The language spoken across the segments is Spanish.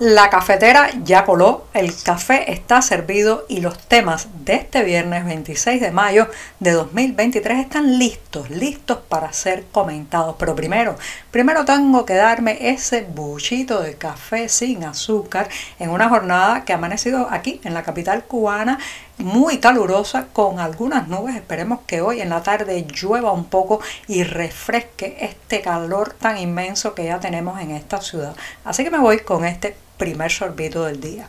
La cafetera ya coló, el café está servido y los temas de este viernes 26 de mayo de 2023 están listos, listos para ser comentados. Pero primero, primero tengo que darme ese buchito de café sin azúcar en una jornada que ha amanecido aquí en la capital cubana muy calurosa con algunas nubes. Esperemos que hoy en la tarde llueva un poco y refresque este calor tan inmenso que ya tenemos en esta ciudad. Así que me voy con este primer sorbito del día.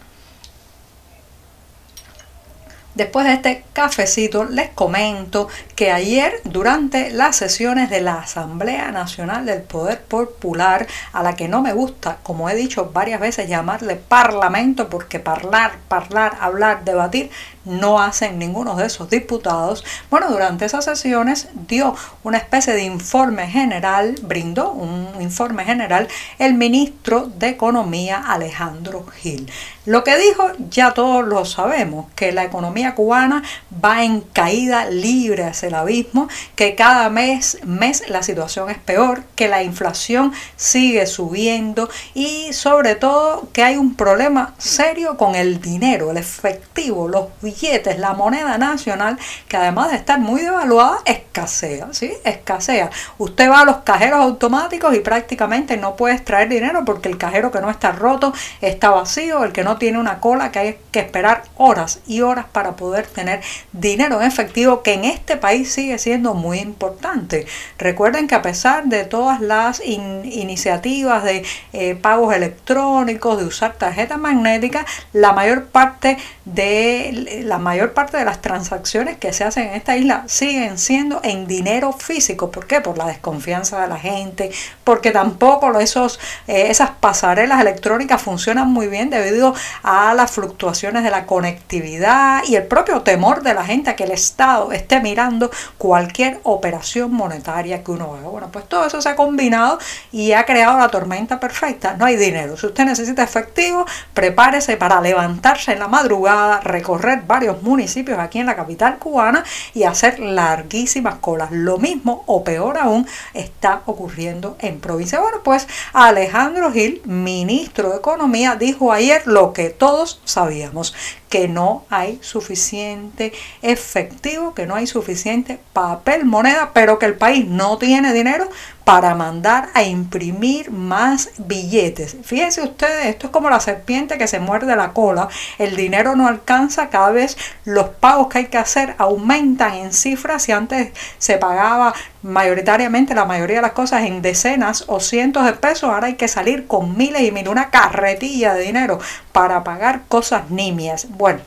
Después de este cafecito les comento que ayer durante las sesiones de la Asamblea Nacional del Poder Popular, a la que no me gusta, como he dicho varias veces, llamarle parlamento, porque hablar, hablar, hablar, debatir, no hacen ninguno de esos diputados. Bueno, durante esas sesiones dio una especie de informe general, brindó un informe general el ministro de Economía Alejandro Gil. Lo que dijo ya todos lo sabemos, que la economía cubana va en caída libre el abismo, que cada mes, mes la situación es peor, que la inflación sigue subiendo y sobre todo que hay un problema serio con el dinero, el efectivo, los billetes, la moneda nacional, que además de estar muy devaluada, escasea, ¿sí? Escasea. Usted va a los cajeros automáticos y prácticamente no puede extraer dinero porque el cajero que no está roto está vacío, el que no tiene una cola que hay que esperar horas y horas para poder tener dinero en efectivo que en este país sigue siendo muy importante. Recuerden que a pesar de todas las iniciativas de eh, pagos electrónicos, de usar tarjeta magnética, la mayor parte de la mayor parte de las transacciones que se hacen en esta isla siguen siendo en dinero físico. ¿Por qué? Por la desconfianza de la gente, porque tampoco esos, eh, esas pasarelas electrónicas funcionan muy bien debido a las fluctuaciones de la conectividad y el propio temor de la gente a que el Estado esté mirando cualquier operación monetaria que uno haga. Bueno, pues todo eso se ha combinado y ha creado la tormenta perfecta. No hay dinero. Si usted necesita efectivo, prepárese para levantarse en la madrugada, recorrer varios municipios aquí en la capital cubana y hacer larguísimas colas. Lo mismo o peor aún está ocurriendo en provincia. Bueno, pues Alejandro Gil, ministro de Economía, dijo ayer lo que todos sabíamos, que no hay suficiente efectivo, que no hay suficiente papel moneda, pero que el país no tiene dinero para mandar a imprimir más billetes. Fíjense ustedes, esto es como la serpiente que se muerde la cola. El dinero no alcanza, cada vez los pagos que hay que hacer aumentan en cifras. Si antes se pagaba mayoritariamente la mayoría de las cosas en decenas o cientos de pesos, ahora hay que salir con miles y miles, una carretilla de dinero para pagar cosas nimias. Bueno,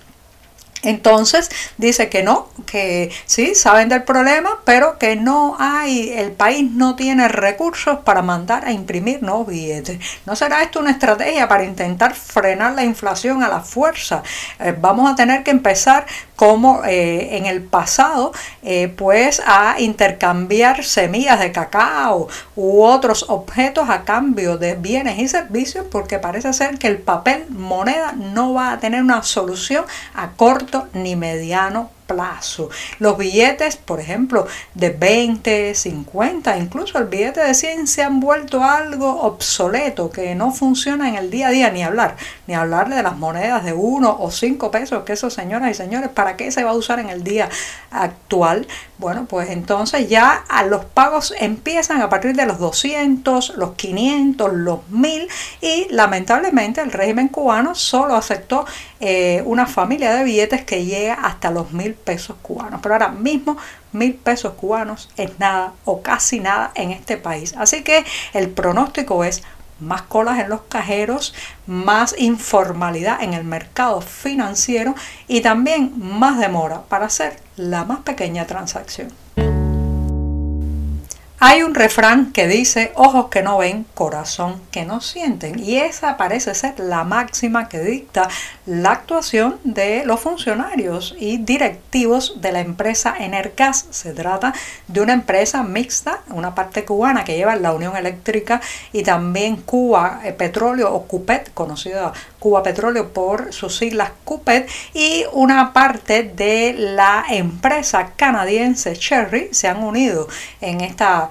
entonces dice que no, que sí, saben del problema, pero que no hay, el país no tiene recursos para mandar a imprimir nuevos billetes. ¿No será esto una estrategia para intentar frenar la inflación a la fuerza? Eh, vamos a tener que empezar como eh, en el pasado, eh, pues a intercambiar semillas de cacao u otros objetos a cambio de bienes y servicios, porque parece ser que el papel moneda no va a tener una solución a corto ni mediano plazo. Los billetes, por ejemplo, de 20, 50, incluso el billete de 100 se han vuelto algo obsoleto, que no funciona en el día a día, ni hablar, ni hablarle de las monedas de 1 o 5 pesos, que eso, señoras y señores, ¿para qué se va a usar en el día actual? Bueno, pues entonces ya a los pagos empiezan a partir de los 200, los 500, los 1000 y lamentablemente el régimen cubano solo aceptó eh, una familia de billetes que llega hasta los 1000 pesos cubanos. Pero ahora mismo mil pesos cubanos es nada o casi nada en este país. Así que el pronóstico es más colas en los cajeros, más informalidad en el mercado financiero y también más demora para hacer la más pequeña transacción. Hay un refrán que dice, ojos que no ven, corazón que no sienten. Y esa parece ser la máxima que dicta la actuación de los funcionarios y directivos de la empresa Energas. Se trata de una empresa mixta, una parte cubana que lleva la Unión Eléctrica y también Cuba Petróleo o CUPET, conocida Cuba Petróleo por sus siglas CUPET, y una parte de la empresa canadiense Cherry se han unido en esta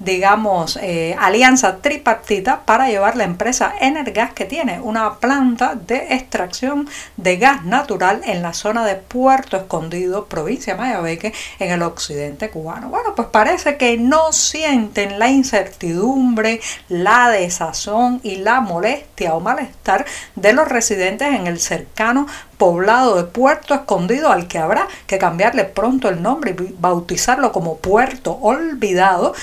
digamos, eh, alianza tripartita para llevar la empresa Energas que tiene una planta de extracción de gas natural en la zona de Puerto Escondido, provincia de Mayabeque, en el occidente cubano. Bueno, pues parece que no sienten la incertidumbre, la desazón y la molestia o malestar de los residentes en el cercano poblado de Puerto Escondido al que habrá que cambiarle pronto el nombre y bautizarlo como Puerto Olvidado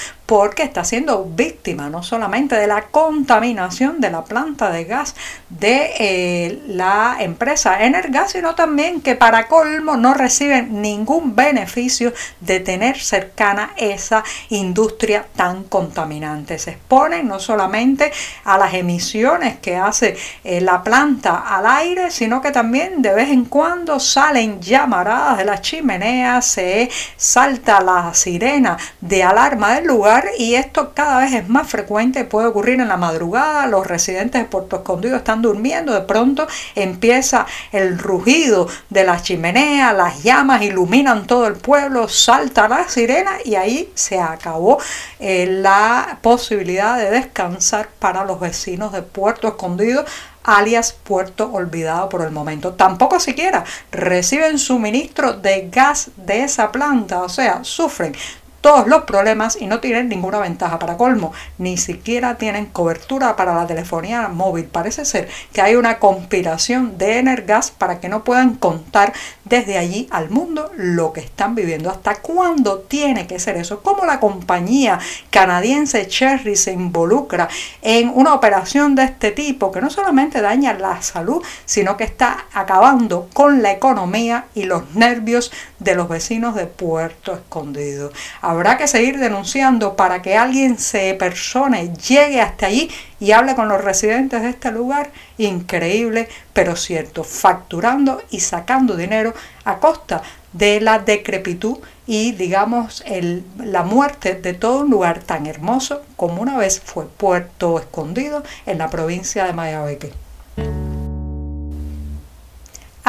porque está siendo víctima no solamente de la contaminación de la planta de gas de eh, la empresa Energas, sino también que para colmo no reciben ningún beneficio de tener cercana esa industria tan contaminante. Se exponen no solamente a las emisiones que hace eh, la planta al aire, sino que también de vez en cuando salen llamaradas de la chimenea, se salta la sirena de alarma del lugar y esto cada vez es más frecuente, puede ocurrir en la madrugada, los residentes de Puerto Escondido están durmiendo, de pronto empieza el rugido de la chimenea, las llamas iluminan todo el pueblo, salta la sirena y ahí se acabó eh, la posibilidad de descansar para los vecinos de Puerto Escondido alias Puerto Olvidado por el momento. Tampoco siquiera reciben suministro de gas de esa planta, o sea, sufren todos los problemas y no tienen ninguna ventaja para colmo, ni siquiera tienen cobertura para la telefonía móvil. Parece ser que hay una conspiración de Energas para que no puedan contar desde allí al mundo lo que están viviendo. ¿Hasta cuándo tiene que ser eso? ¿Cómo la compañía canadiense Cherry se involucra en una operación de este tipo que no solamente daña la salud, sino que está acabando con la economía y los nervios de los vecinos de Puerto Escondido? Habrá que seguir denunciando para que alguien se persone, llegue hasta allí y hable con los residentes de este lugar, increíble, pero cierto, facturando y sacando dinero a costa de la decrepitud y digamos el, la muerte de todo un lugar tan hermoso como una vez fue Puerto Escondido en la provincia de Mayabeque.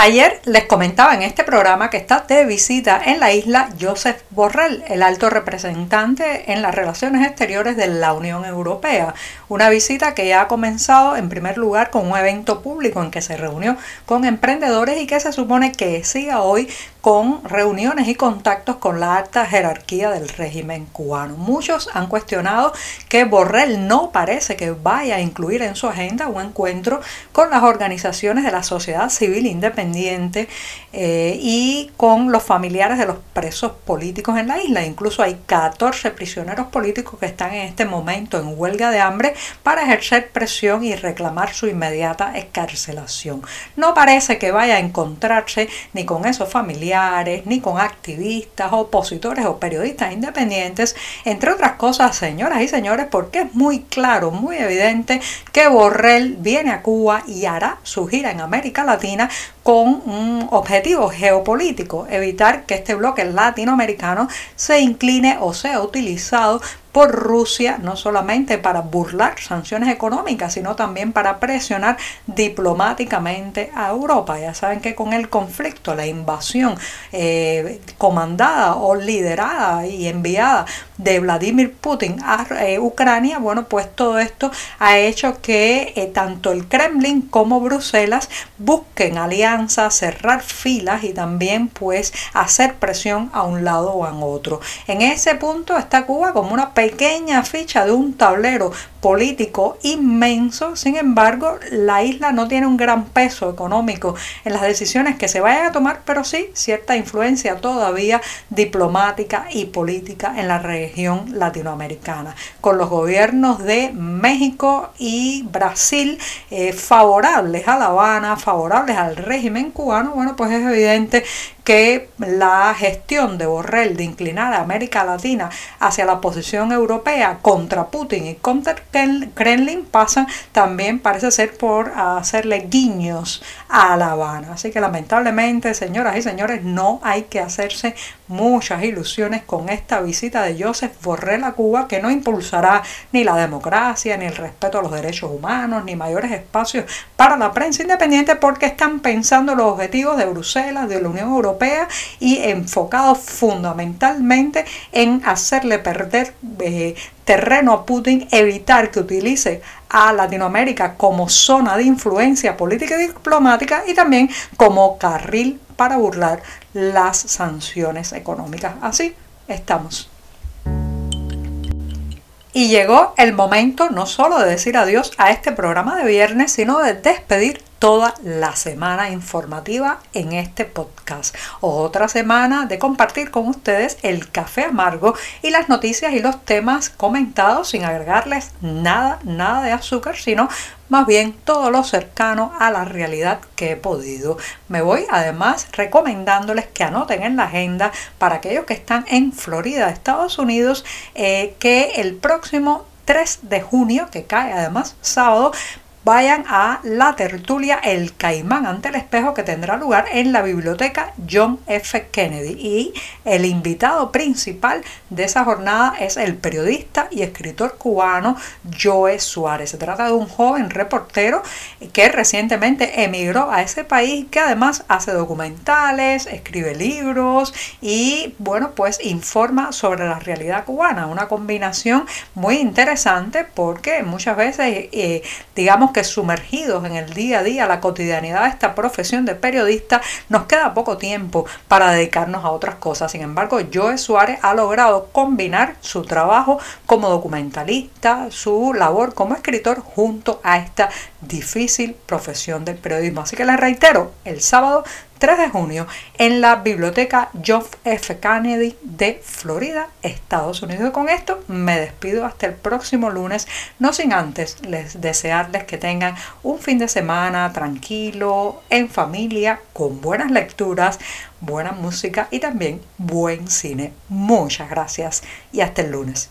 Ayer les comentaba en este programa que está de visita en la isla Joseph Borrell, el alto representante en las relaciones exteriores de la Unión Europea. Una visita que ya ha comenzado en primer lugar con un evento público en que se reunió con emprendedores y que se supone que siga hoy con reuniones y contactos con la alta jerarquía del régimen cubano. Muchos han cuestionado que Borrell no parece que vaya a incluir en su agenda un encuentro con las organizaciones de la sociedad civil independiente eh, y con los familiares de los presos políticos en la isla. Incluso hay 14 prisioneros políticos que están en este momento en huelga de hambre para ejercer presión y reclamar su inmediata escarcelación. No parece que vaya a encontrarse ni con esos familiares ni con activistas, opositores o periodistas independientes, entre otras cosas, señoras y señores, porque es muy claro, muy evidente que Borrell viene a Cuba y hará su gira en América Latina con un objetivo geopolítico, evitar que este bloque latinoamericano se incline o sea utilizado por Rusia, no solamente para burlar sanciones económicas, sino también para presionar diplomáticamente a Europa. Ya saben que con el conflicto, la invasión eh, comandada o liderada y enviada de Vladimir Putin a eh, Ucrania, bueno, pues todo esto ha hecho que eh, tanto el Kremlin como Bruselas busquen alianzas, cerrar filas y también pues hacer presión a un lado o a otro. En ese punto está Cuba como una pequeña ficha de un tablero político inmenso, sin embargo, la isla no tiene un gran peso económico en las decisiones que se vayan a tomar, pero sí cierta influencia todavía diplomática y política en la región latinoamericana, con los gobiernos de México y Brasil eh, favorables a La Habana, favorables al régimen cubano, bueno, pues es evidente que la gestión de Borrell de inclinar a América Latina hacia la posición europea contra Putin y contra Kremlin pasa también parece ser por hacerle guiños a La Habana. Así que lamentablemente, señoras y señores, no hay que hacerse muchas ilusiones con esta visita de Joseph Borrell a Cuba que no impulsará ni la democracia, ni el respeto a los derechos humanos, ni mayores espacios para la prensa independiente porque están pensando los objetivos de Bruselas, de la Unión Europea y enfocados fundamentalmente en hacerle perder eh, terreno a Putin, evitar que utilice a Latinoamérica como zona de influencia política y diplomática y también como carril para burlar las sanciones económicas. Así estamos. Y llegó el momento no solo de decir adiós a este programa de viernes, sino de despedir toda la semana informativa en este podcast. Otra semana de compartir con ustedes el café amargo y las noticias y los temas comentados sin agregarles nada, nada de azúcar, sino más bien todo lo cercano a la realidad que he podido. Me voy además recomendándoles que anoten en la agenda para aquellos que están en Florida, Estados Unidos, eh, que el próximo 3 de junio, que cae además sábado, vayan a la tertulia El Caimán ante el espejo que tendrá lugar en la biblioteca John F. Kennedy. Y el invitado principal de esa jornada es el periodista y escritor cubano Joe Suárez. Se trata de un joven reportero que recientemente emigró a ese país, que además hace documentales, escribe libros y, bueno, pues informa sobre la realidad cubana. Una combinación muy interesante porque muchas veces, eh, digamos sumergidos en el día a día, la cotidianidad de esta profesión de periodista, nos queda poco tiempo para dedicarnos a otras cosas. Sin embargo, Joe Suárez ha logrado combinar su trabajo como documentalista, su labor como escritor junto a esta difícil profesión del periodismo. Así que les reitero, el sábado 3 de junio en la biblioteca John F. Kennedy de Florida, Estados Unidos. Con esto me despido hasta el próximo lunes, no sin antes les desearles que tengan un fin de semana tranquilo, en familia, con buenas lecturas, buena música y también buen cine. Muchas gracias y hasta el lunes.